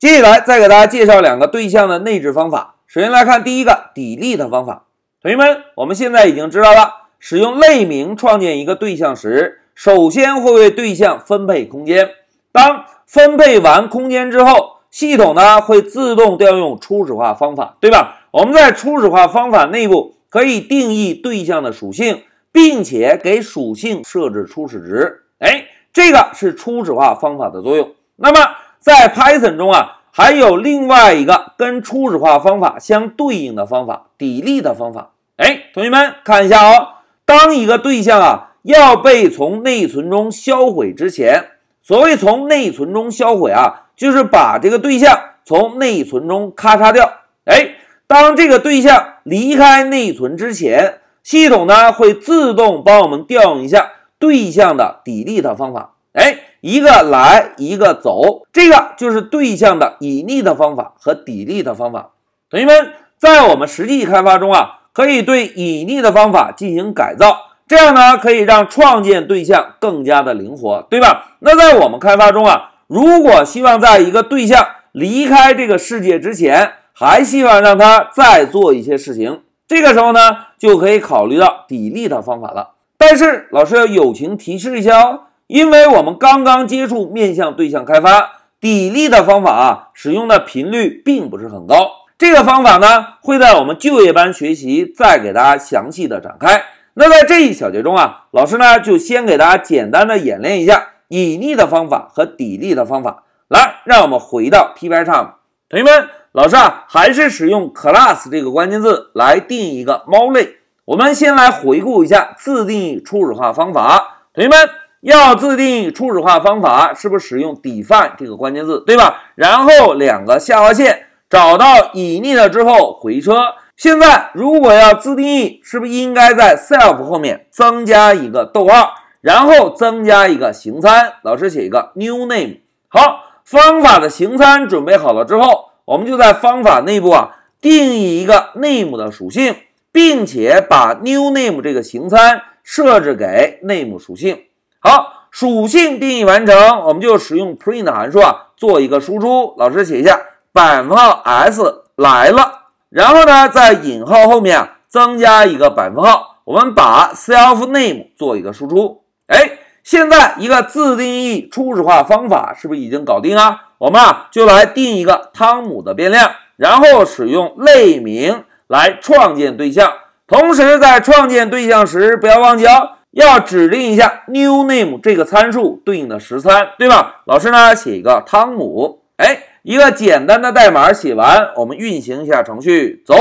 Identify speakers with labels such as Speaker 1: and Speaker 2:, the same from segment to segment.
Speaker 1: 接下来再给大家介绍两个对象的内置方法。首先来看第一个 delete 方法。同学们，我们现在已经知道了，使用类名创建一个对象时，首先会为对象分配空间。当分配完空间之后，系统呢会自动调用初始化方法，对吧？我们在初始化方法内部可以定义对象的属性，并且给属性设置初始值。哎，这个是初始化方法的作用。那么在 Python 中啊，还有另外一个跟初始化方法相对应的方法，delete 方法。哎，同学们看一下哦，当一个对象啊要被从内存中销毁之前，所谓从内存中销毁啊，就是把这个对象从内存中咔嚓掉。哎，当这个对象离开内存之前，系统呢会自动帮我们调用一下对象的 delete 方法。哎。一个来，一个走，这个就是对象的隐匿的方法和 delete 方法。同学们，在我们实际开发中啊，可以对隐匿的方法进行改造，这样呢，可以让创建对象更加的灵活，对吧？那在我们开发中啊，如果希望在一个对象离开这个世界之前，还希望让他再做一些事情，这个时候呢，就可以考虑到 delete 方法了。但是老师要友情提示一下哦。因为我们刚刚接触面向对象开发，delete 的方法啊，使用的频率并不是很高。这个方法呢，会在我们就业班学习再给大家详细的展开。那在这一小节中啊，老师呢就先给大家简单的演练一下隐匿的方法和 delete 的方法。来，让我们回到 Pycharm，同学们，老师啊还是使用 class 这个关键字来定义一个猫类。我们先来回顾一下自定义初始化方法，同学们。要自定义初始化方法，是不是使用 define 这个关键字，对吧？然后两个下划线，找到隐匿了之后回车。现在如果要自定义，是不是应该在 self 后面增加一个逗号，然后增加一个形参？老师写一个 new name。好，方法的形参准备好了之后，我们就在方法内部啊定义一个 name 的属性，并且把 new name 这个形参设置给 name 属性。好，属性定义完成，我们就使用 print 函数啊，做一个输出。老师写一下，百分号 s 来了，然后呢，在引号后面，增加一个百分号。我们把 self name 做一个输出。哎，现在一个自定义初始化方法是不是已经搞定啊？我们啊，就来定一个汤姆的变量，然后使用类名来创建对象。同时在创建对象时，不要忘记哦。要指定一下 new name 这个参数对应的实参，对吧？老师呢写一个汤姆，哎，一个简单的代码写完，我们运行一下程序，走。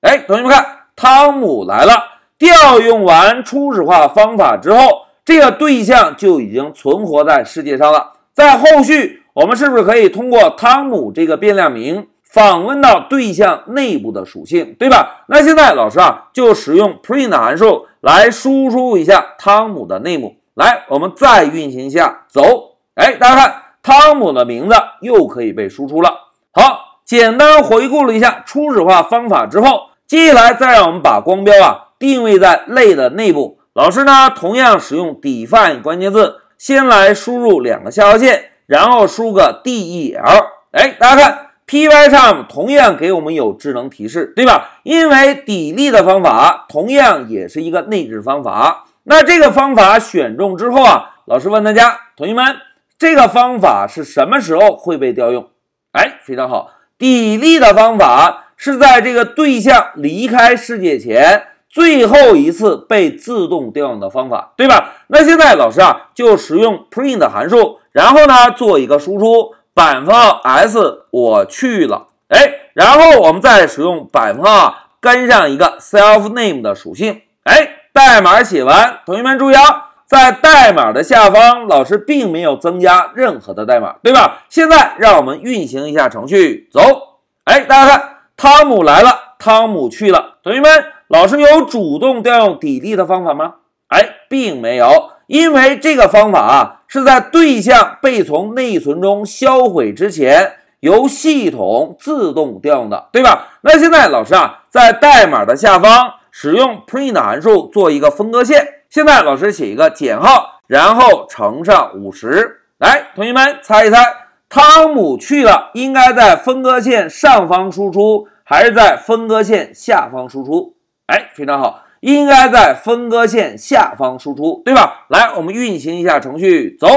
Speaker 1: 哎，同学们看，汤姆来了。调用完初始化方法之后，这个对象就已经存活在世界上了。在后续，我们是不是可以通过汤姆这个变量名？访问到对象内部的属性，对吧？那现在老师啊，就使用 print 函数来输出一下汤姆的 name。来，我们再运行一下，走。哎，大家看，汤姆的名字又可以被输出了。好，简单回顾了一下初始化方法之后，接下来再让我们把光标啊定位在类的内部。老师呢，同样使用 define 关键字，先来输入两个下划线，然后输个 del。哎，大家看。Pycharm 同样给我们有智能提示，对吧？因为 delete 的方法同样也是一个内置方法。那这个方法选中之后啊，老师问大家，同学们，这个方法是什么时候会被调用？哎，非常好，delete 的方法是在这个对象离开世界前最后一次被自动调用的方法，对吧？那现在老师啊，就使用 print 函数，然后呢做一个输出。百分号 s 我去了，哎，然后我们再使用百分号跟上一个 self name 的属性，哎，代码写完，同学们注意啊，在代码的下方，老师并没有增加任何的代码，对吧？现在让我们运行一下程序，走，哎，大家看，汤姆来了，汤姆去了，同学们，老师有主动调用 delete 的方法吗？哎，并没有。因为这个方法啊，是在对象被从内存中销毁之前，由系统自动调用的，对吧？那现在老师啊，在代码的下方使用 print 函数做一个分割线。现在老师写一个减号，然后乘上五十。来，同学们猜一猜，汤姆去了，应该在分割线上方输出，还是在分割线下方输出？哎，非常好，应该在分割线下方输出，对吧？来，我们运行一下程序，走。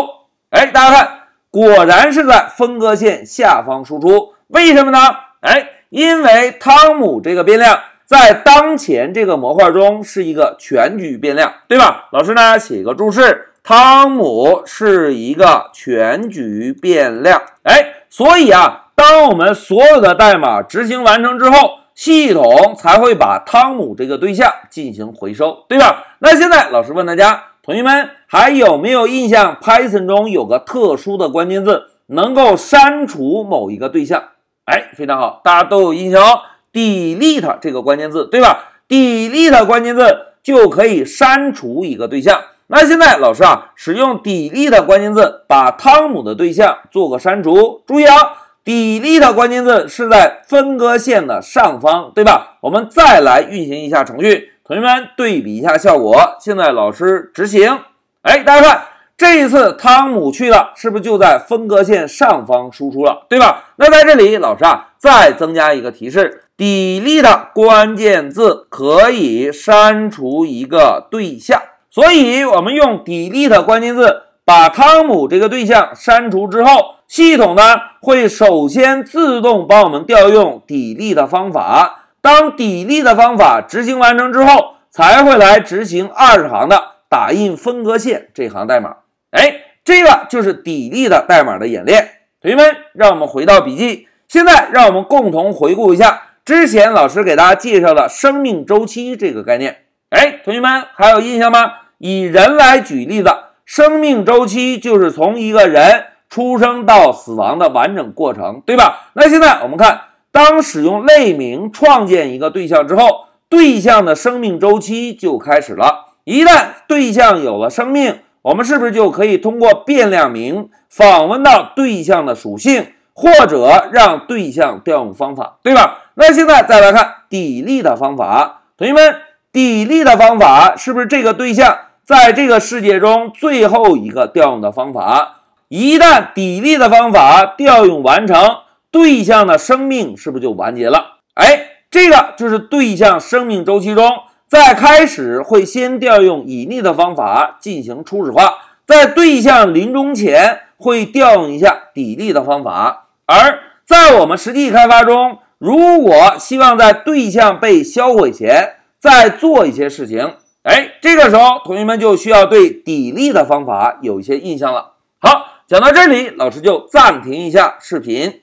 Speaker 1: 哎，大家看，果然是在分割线下方输出，为什么呢？哎，因为汤姆这个变量在当前这个模块中是一个全局变量，对吧？老师呢，写一个注释。汤姆是一个全局变量，哎，所以啊，当我们所有的代码执行完成之后，系统才会把汤姆这个对象进行回收，对吧？那现在老师问大家，同学们还有没有印象？Python 中有个特殊的关键字，能够删除某一个对象？哎，非常好，大家都有印象哦，delete 这个关键字，对吧？delete 关键字就可以删除一个对象。那现在老师啊，使用 delete 关键字把汤姆的对象做个删除。注意啊，delete 关键字是在分割线的上方，对吧？我们再来运行一下程序，同学们对比一下效果。现在老师执行，哎，大家看，这一次汤姆去了，是不是就在分割线上方输出了，对吧？那在这里，老师啊，再增加一个提示：delete 关键字可以删除一个对象。所以，我们用 delete 关键字把汤姆这个对象删除之后，系统呢会首先自动帮我们调用底力的方法。当底力的方法执行完成之后，才会来执行二十行的打印分割线这行代码。哎，这个就是底力的代码的演练。同学们，让我们回到笔记，现在让我们共同回顾一下之前老师给大家介绍的生命周期这个概念。哎，同学们还有印象吗？以人来举例子，生命周期就是从一个人出生到死亡的完整过程，对吧？那现在我们看，当使用类名创建一个对象之后，对象的生命周期就开始了。一旦对象有了生命，我们是不是就可以通过变量名访问到对象的属性，或者让对象调用方法，对吧？那现在再来看 delete 方法，同学们，delete 方法是不是这个对象？在这个世界中，最后一个调用的方法，一旦 delete 方法调用完成，对象的生命是不是就完结了？哎，这个就是对象生命周期中，在开始会先调用 init 方法进行初始化，在对象临终前会调用一下 delete 方法。而在我们实际开发中，如果希望在对象被销毁前再做一些事情。哎，这个时候同学们就需要对抵力的方法有一些印象了。好，讲到这里，老师就暂停一下视频。